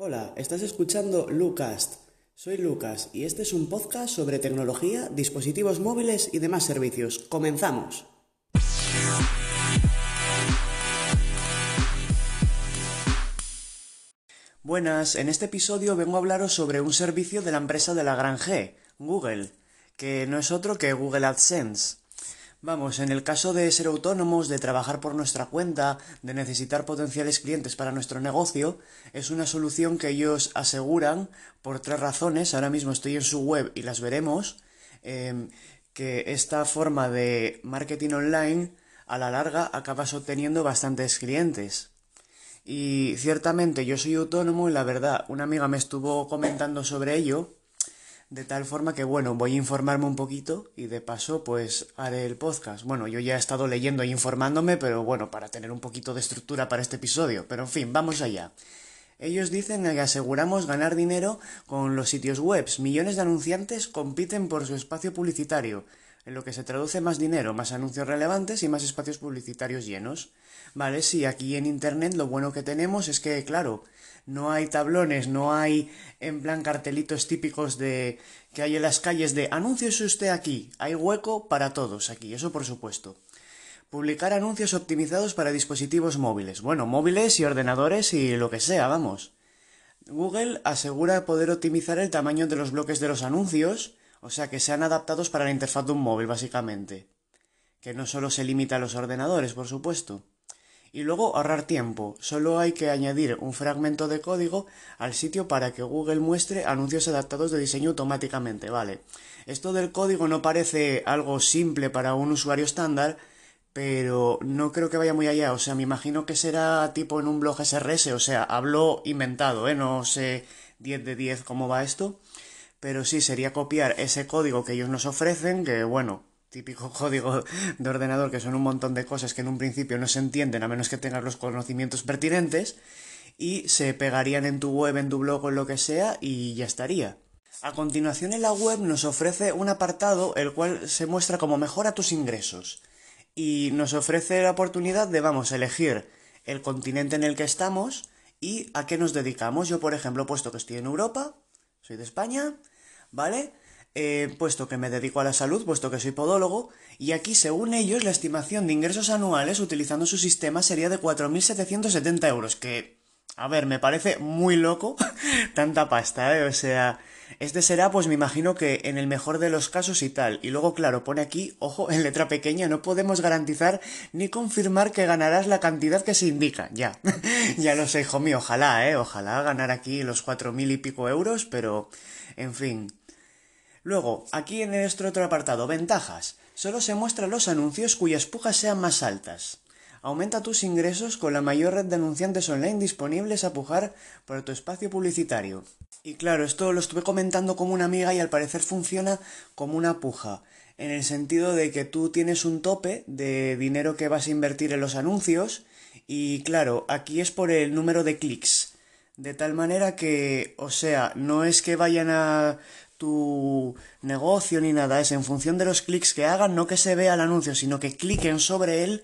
Hola, estás escuchando Lucast. Soy Lucas y este es un podcast sobre tecnología, dispositivos móviles y demás servicios. ¡Comenzamos! Buenas, en este episodio vengo a hablaros sobre un servicio de la empresa de la gran G, Google, que no es otro que Google AdSense. Vamos, en el caso de ser autónomos, de trabajar por nuestra cuenta, de necesitar potenciales clientes para nuestro negocio, es una solución que ellos aseguran por tres razones. Ahora mismo estoy en su web y las veremos. Em, que esta forma de marketing online a la larga acabas obteniendo bastantes clientes. Y ciertamente yo soy autónomo y la verdad, una amiga me estuvo comentando sobre ello de tal forma que, bueno, voy a informarme un poquito y de paso, pues haré el podcast. Bueno, yo ya he estado leyendo e informándome, pero bueno, para tener un poquito de estructura para este episodio. Pero en fin, vamos allá. Ellos dicen que aseguramos ganar dinero con los sitios web. Millones de anunciantes compiten por su espacio publicitario, en lo que se traduce más dinero, más anuncios relevantes y más espacios publicitarios llenos. Vale, sí, aquí en Internet lo bueno que tenemos es que, claro, no hay tablones, no hay en plan cartelitos típicos de que hay en las calles de anuncios usted aquí, hay hueco para todos aquí, eso por supuesto. Publicar anuncios optimizados para dispositivos móviles, bueno, móviles y ordenadores y lo que sea, vamos. Google asegura poder optimizar el tamaño de los bloques de los anuncios, o sea que sean adaptados para la interfaz de un móvil, básicamente. Que no solo se limita a los ordenadores, por supuesto. Y luego ahorrar tiempo. Solo hay que añadir un fragmento de código al sitio para que Google muestre anuncios adaptados de diseño automáticamente. Vale. Esto del código no parece algo simple para un usuario estándar, pero no creo que vaya muy allá. O sea, me imagino que será tipo en un blog SRS. O sea, hablo inventado, ¿eh? No sé 10 de 10 cómo va esto. Pero sí, sería copiar ese código que ellos nos ofrecen, que bueno, típico código de ordenador que son un montón de cosas que en un principio no se entienden a menos que tengas los conocimientos pertinentes y se pegarían en tu web, en tu blog o en lo que sea y ya estaría. A continuación en la web nos ofrece un apartado el cual se muestra como mejora tus ingresos y nos ofrece la oportunidad de vamos a elegir el continente en el que estamos y a qué nos dedicamos. Yo por ejemplo, puesto que estoy en Europa, soy de España, ¿vale? puesto que me dedico a la salud, puesto que soy podólogo, y aquí, según ellos, la estimación de ingresos anuales utilizando su sistema sería de 4.770 euros, que, a ver, me parece muy loco tanta pasta, ¿eh? O sea, este será, pues me imagino que en el mejor de los casos y tal. Y luego, claro, pone aquí, ojo, en letra pequeña, no podemos garantizar ni confirmar que ganarás la cantidad que se indica. Ya, ya lo sé, hijo mío, ojalá, ¿eh? Ojalá ganar aquí los cuatro mil y pico euros, pero, en fin. Luego, aquí en nuestro otro apartado, ventajas. Solo se muestran los anuncios cuyas pujas sean más altas. Aumenta tus ingresos con la mayor red de anunciantes online disponibles a pujar por tu espacio publicitario. Y claro, esto lo estuve comentando como una amiga y al parecer funciona como una puja, en el sentido de que tú tienes un tope de dinero que vas a invertir en los anuncios y claro, aquí es por el número de clics. De tal manera que, o sea, no es que vayan a tu negocio ni nada, es en función de los clics que hagan, no que se vea el anuncio, sino que cliquen sobre él,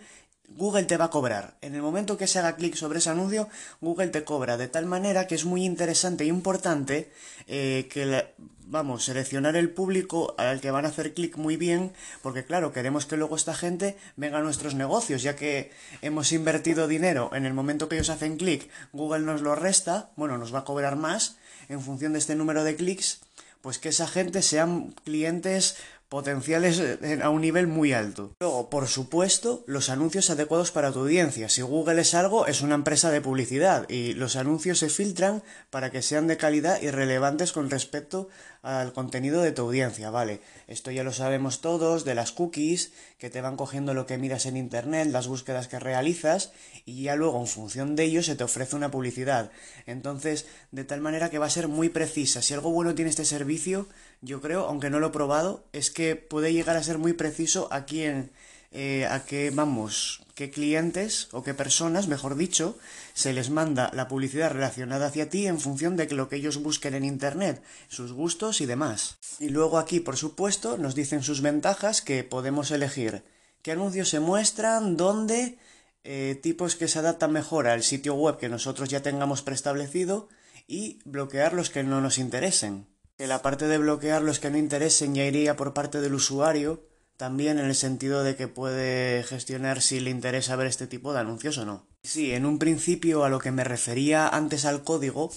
Google te va a cobrar. En el momento que se haga clic sobre ese anuncio, Google te cobra, de tal manera que es muy interesante e importante eh, que, vamos, seleccionar el público al que van a hacer clic muy bien, porque claro, queremos que luego esta gente venga a nuestros negocios, ya que hemos invertido dinero en el momento que ellos hacen clic, Google nos lo resta, bueno, nos va a cobrar más en función de este número de clics pues que esa gente sean clientes potenciales a un nivel muy alto. Luego, por supuesto, los anuncios adecuados para tu audiencia. Si Google es algo, es una empresa de publicidad y los anuncios se filtran para que sean de calidad y relevantes con respecto al contenido de tu audiencia, ¿vale? Esto ya lo sabemos todos, de las cookies, que te van cogiendo lo que miras en Internet, las búsquedas que realizas, y ya luego en función de ello se te ofrece una publicidad. Entonces, de tal manera que va a ser muy precisa. Si algo bueno tiene este servicio, yo creo, aunque no lo he probado, es que puede llegar a ser muy preciso aquí en eh, a qué vamos, qué clientes o qué personas, mejor dicho, se les manda la publicidad relacionada hacia ti en función de lo que ellos busquen en Internet, sus gustos y demás. Y luego aquí, por supuesto, nos dicen sus ventajas que podemos elegir qué anuncios se muestran, dónde, eh, tipos que se adaptan mejor al sitio web que nosotros ya tengamos preestablecido y bloquear los que no nos interesen. Que la parte de bloquear los que no interesen ya iría por parte del usuario, también en el sentido de que puede gestionar si le interesa ver este tipo de anuncios o no. Sí, en un principio a lo que me refería antes al código,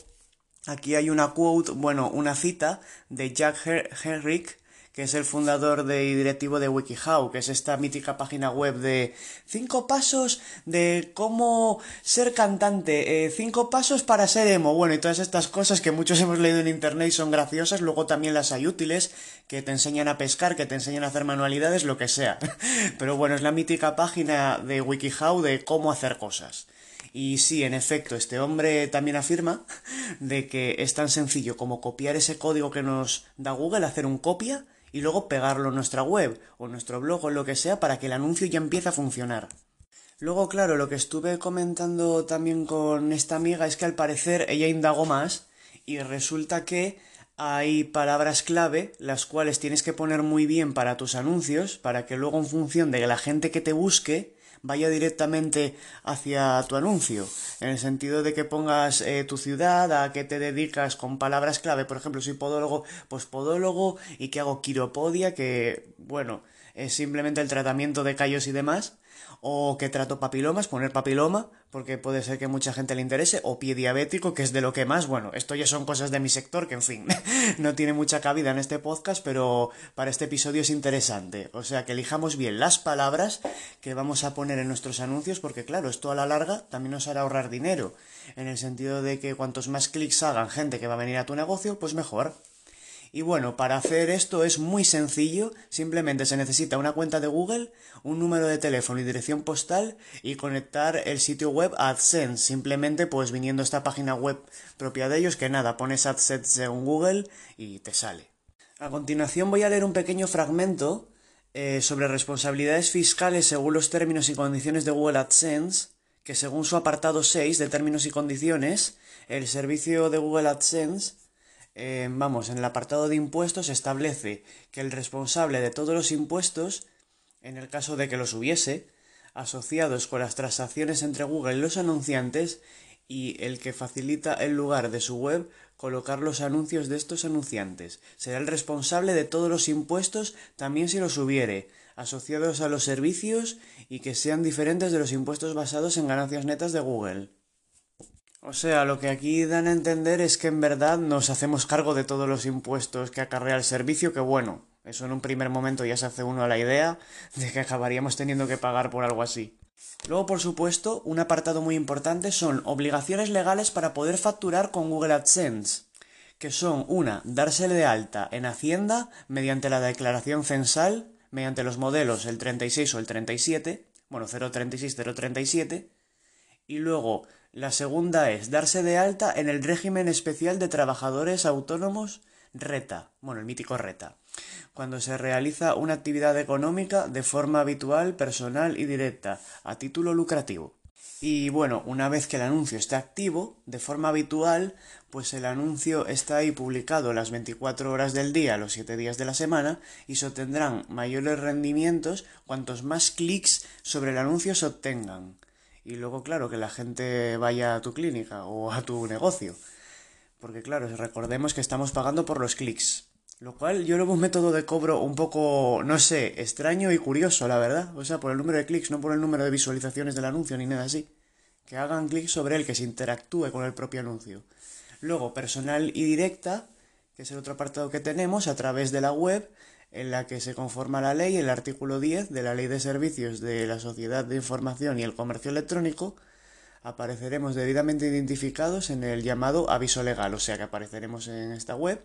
aquí hay una quote, bueno, una cita de Jack Henrik, que es el fundador de, y directivo de WikiHow, que es esta mítica página web de cinco pasos de cómo ser cantante, eh, cinco pasos para ser emo, bueno, y todas estas cosas que muchos hemos leído en internet y son graciosas, luego también las hay útiles, que te enseñan a pescar, que te enseñan a hacer manualidades, lo que sea. Pero bueno, es la mítica página de WikiHow de cómo hacer cosas. Y sí, en efecto, este hombre también afirma de que es tan sencillo como copiar ese código que nos da Google, hacer un copia, y luego pegarlo en nuestra web o nuestro blog o lo que sea para que el anuncio ya empiece a funcionar. Luego, claro, lo que estuve comentando también con esta amiga es que al parecer ella indagó más y resulta que hay palabras clave las cuales tienes que poner muy bien para tus anuncios para que luego en función de la gente que te busque vaya directamente hacia tu anuncio, en el sentido de que pongas eh, tu ciudad, a qué te dedicas con palabras clave, por ejemplo, soy podólogo, pues podólogo y que hago quiropodia, que bueno, es simplemente el tratamiento de callos y demás, o que trato papilomas, poner papiloma, porque puede ser que mucha gente le interese, o pie diabético, que es de lo que más, bueno, esto ya son cosas de mi sector, que en fin, no tiene mucha cabida en este podcast, pero para este episodio es interesante. O sea, que elijamos bien las palabras que vamos a poner en nuestros anuncios, porque claro, esto a la larga también nos hará ahorrar dinero, en el sentido de que cuantos más clics hagan gente que va a venir a tu negocio, pues mejor. Y bueno, para hacer esto es muy sencillo, simplemente se necesita una cuenta de Google, un número de teléfono y dirección postal y conectar el sitio web a AdSense, simplemente pues viniendo a esta página web propia de ellos que nada, pones AdSense en Google y te sale. A continuación voy a leer un pequeño fragmento eh, sobre responsabilidades fiscales según los términos y condiciones de Google AdSense, que según su apartado 6 de términos y condiciones, el servicio de Google AdSense eh, vamos, en el apartado de impuestos establece que el responsable de todos los impuestos, en el caso de que los hubiese, asociados con las transacciones entre Google y los anunciantes, y el que facilita el lugar de su web colocar los anuncios de estos anunciantes. Será el responsable de todos los impuestos también si los hubiere, asociados a los servicios y que sean diferentes de los impuestos basados en ganancias netas de Google. O sea, lo que aquí dan a entender es que en verdad nos hacemos cargo de todos los impuestos que acarrea el servicio, que bueno, eso en un primer momento ya se hace uno a la idea de que acabaríamos teniendo que pagar por algo así. Luego, por supuesto, un apartado muy importante son obligaciones legales para poder facturar con Google AdSense, que son una, dársele de alta en Hacienda mediante la declaración censal, mediante los modelos el 36 o el 37, bueno, 036, 037, y luego la segunda es darse de alta en el régimen especial de trabajadores autónomos RETA, bueno, el mítico RETA, cuando se realiza una actividad económica de forma habitual, personal y directa, a título lucrativo. Y bueno, una vez que el anuncio está activo, de forma habitual, pues el anuncio está ahí publicado las 24 horas del día, los 7 días de la semana, y se obtendrán mayores rendimientos cuantos más clics sobre el anuncio se obtengan y luego, claro, que la gente vaya a tu clínica o a tu negocio. Porque, claro, recordemos que estamos pagando por los clics. Lo cual yo lo veo un método de cobro un poco, no sé, extraño y curioso, la verdad. O sea, por el número de clics, no por el número de visualizaciones del anuncio ni nada así. Que hagan clic sobre él, que se interactúe con el propio anuncio. Luego, personal y directa, que es el otro apartado que tenemos, a través de la web, en la que se conforma la ley, el artículo 10 de la Ley de Servicios de la Sociedad de Información y el Comercio Electrónico, apareceremos debidamente identificados en el llamado aviso legal, o sea que apareceremos en esta web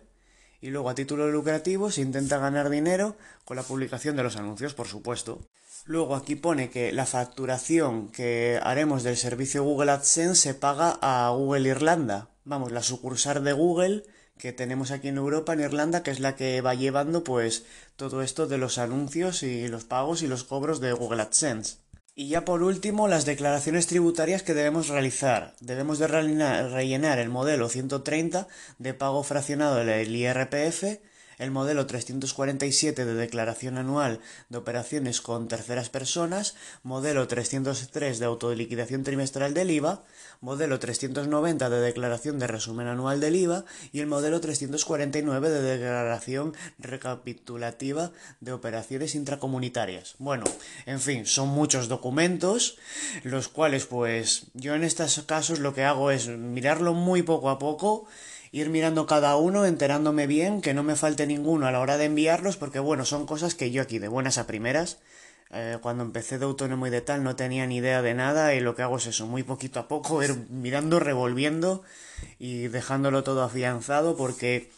y luego a título lucrativo se intenta ganar dinero con la publicación de los anuncios, por supuesto. Luego aquí pone que la facturación que haremos del servicio Google AdSense se paga a Google Irlanda, vamos, la sucursal de Google que tenemos aquí en Europa, en Irlanda, que es la que va llevando pues todo esto de los anuncios y los pagos y los cobros de Google AdSense. Y ya por último, las declaraciones tributarias que debemos realizar. Debemos de rellenar el modelo 130 de pago fraccionado del IRPF, el modelo 347 de declaración anual de operaciones con terceras personas, modelo 303 de autoliquidación trimestral del IVA, modelo 390 de declaración de resumen anual del IVA y el modelo 349 de declaración recapitulativa de operaciones intracomunitarias. Bueno, en fin, son muchos documentos, los cuales pues yo en estos casos lo que hago es mirarlo muy poco a poco ir mirando cada uno, enterándome bien, que no me falte ninguno a la hora de enviarlos, porque bueno, son cosas que yo aquí de buenas a primeras, eh, cuando empecé de autónomo y de tal, no tenía ni idea de nada y lo que hago es eso, muy poquito a poco, ir mirando, revolviendo y dejándolo todo afianzado, porque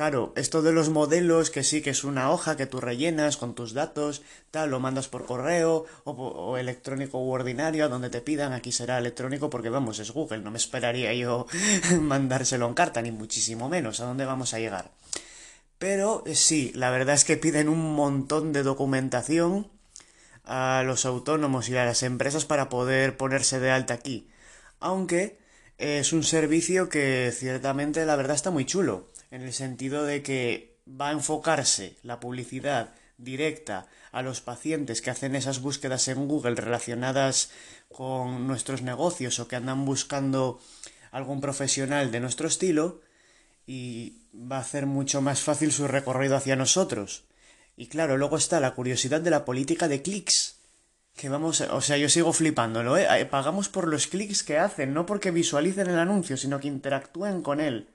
Claro, esto de los modelos, que sí que es una hoja que tú rellenas con tus datos, tal, lo mandas por correo o, electrónico u ordinario, a donde te pidan, aquí será electrónico porque vamos, es Google, no me esperaría yo mandárselo en carta, ni muchísimo menos, a dónde vamos a llegar. Pero eh, sí, la verdad es que piden un montón de documentación a los autónomos y a las empresas para poder ponerse de alta aquí. Aunque es un servicio que ciertamente la verdad está muy chulo en el sentido de que va a enfocarse la publicidad directa a los pacientes que hacen esas búsquedas en Google relacionadas con nuestros negocios o que andan buscando algún profesional de nuestro estilo y va a hacer mucho más fácil su recorrido hacia nosotros. Y claro, luego está la curiosidad de la política de clics. Que vamos, o sea, yo sigo flipándolo, ¿eh? Pagamos por los clics que hacen, no porque visualicen el anuncio, sino que interactúen con él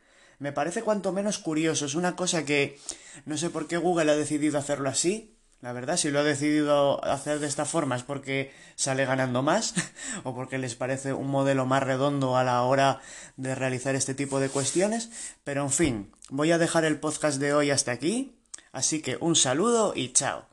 me parece cuanto menos curioso. Es una cosa que no sé por qué Google ha decidido hacerlo así. La verdad, si lo ha decidido hacer de esta forma es porque sale ganando más o porque les parece un modelo más redondo a la hora de realizar este tipo de cuestiones. Pero en fin, voy a dejar el podcast de hoy hasta aquí. Así que un saludo y chao.